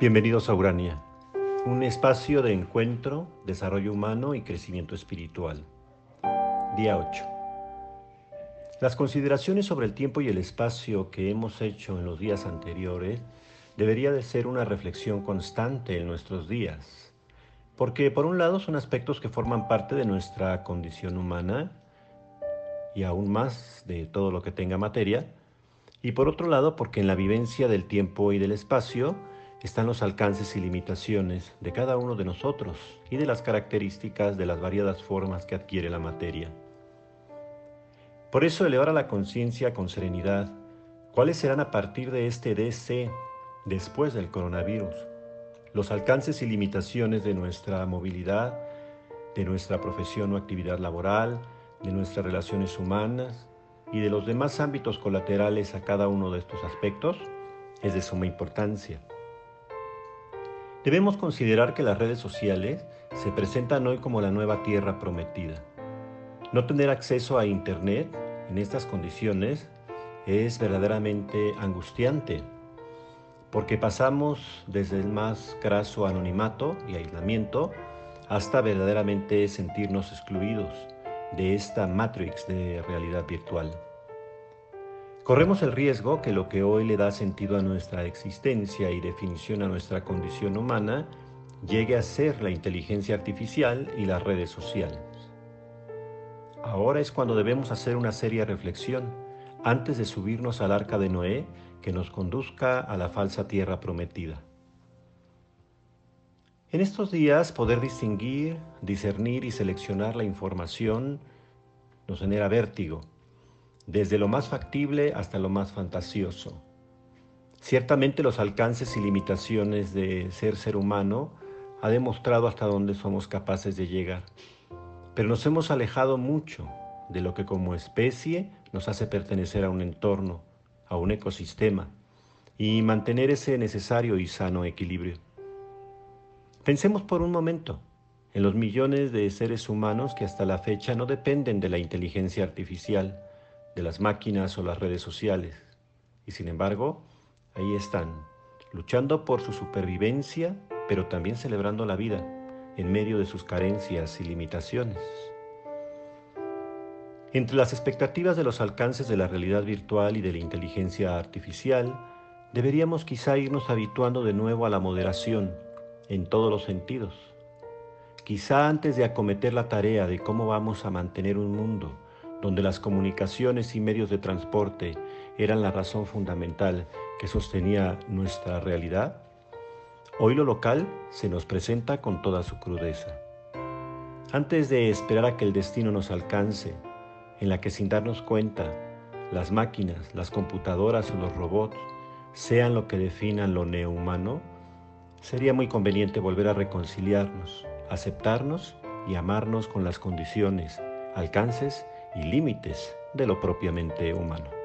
Bienvenidos a Urania, un espacio de encuentro, desarrollo humano y crecimiento espiritual. Día 8. Las consideraciones sobre el tiempo y el espacio que hemos hecho en los días anteriores debería de ser una reflexión constante en nuestros días, porque por un lado son aspectos que forman parte de nuestra condición humana y aún más de todo lo que tenga materia, y por otro lado porque en la vivencia del tiempo y del espacio están los alcances y limitaciones de cada uno de nosotros y de las características de las variadas formas que adquiere la materia. Por eso elevar a la conciencia con serenidad cuáles serán a partir de este DC después del coronavirus, los alcances y limitaciones de nuestra movilidad, de nuestra profesión o actividad laboral, de nuestras relaciones humanas y de los demás ámbitos colaterales a cada uno de estos aspectos, es de suma importancia. Debemos considerar que las redes sociales se presentan hoy como la nueva tierra prometida. No tener acceso a Internet en estas condiciones es verdaderamente angustiante, porque pasamos desde el más craso anonimato y aislamiento hasta verdaderamente sentirnos excluidos de esta matrix de realidad virtual. Corremos el riesgo que lo que hoy le da sentido a nuestra existencia y definición a nuestra condición humana llegue a ser la inteligencia artificial y las redes sociales. Ahora es cuando debemos hacer una seria reflexión antes de subirnos al arca de Noé que nos conduzca a la falsa tierra prometida. En estos días poder distinguir, discernir y seleccionar la información nos genera vértigo desde lo más factible hasta lo más fantasioso. Ciertamente los alcances y limitaciones de ser ser humano ha demostrado hasta dónde somos capaces de llegar, pero nos hemos alejado mucho de lo que como especie nos hace pertenecer a un entorno, a un ecosistema, y mantener ese necesario y sano equilibrio. Pensemos por un momento en los millones de seres humanos que hasta la fecha no dependen de la inteligencia artificial, de las máquinas o las redes sociales. Y sin embargo, ahí están, luchando por su supervivencia, pero también celebrando la vida en medio de sus carencias y limitaciones. Entre las expectativas de los alcances de la realidad virtual y de la inteligencia artificial, deberíamos quizá irnos habituando de nuevo a la moderación en todos los sentidos. Quizá antes de acometer la tarea de cómo vamos a mantener un mundo donde las comunicaciones y medios de transporte eran la razón fundamental que sostenía nuestra realidad, hoy lo local se nos presenta con toda su crudeza. Antes de esperar a que el destino nos alcance, en la que sin darnos cuenta, las máquinas, las computadoras o los robots sean lo que definan lo nehumano, sería muy conveniente volver a reconciliarnos, aceptarnos y amarnos con las condiciones, alcances y límites de lo propiamente humano.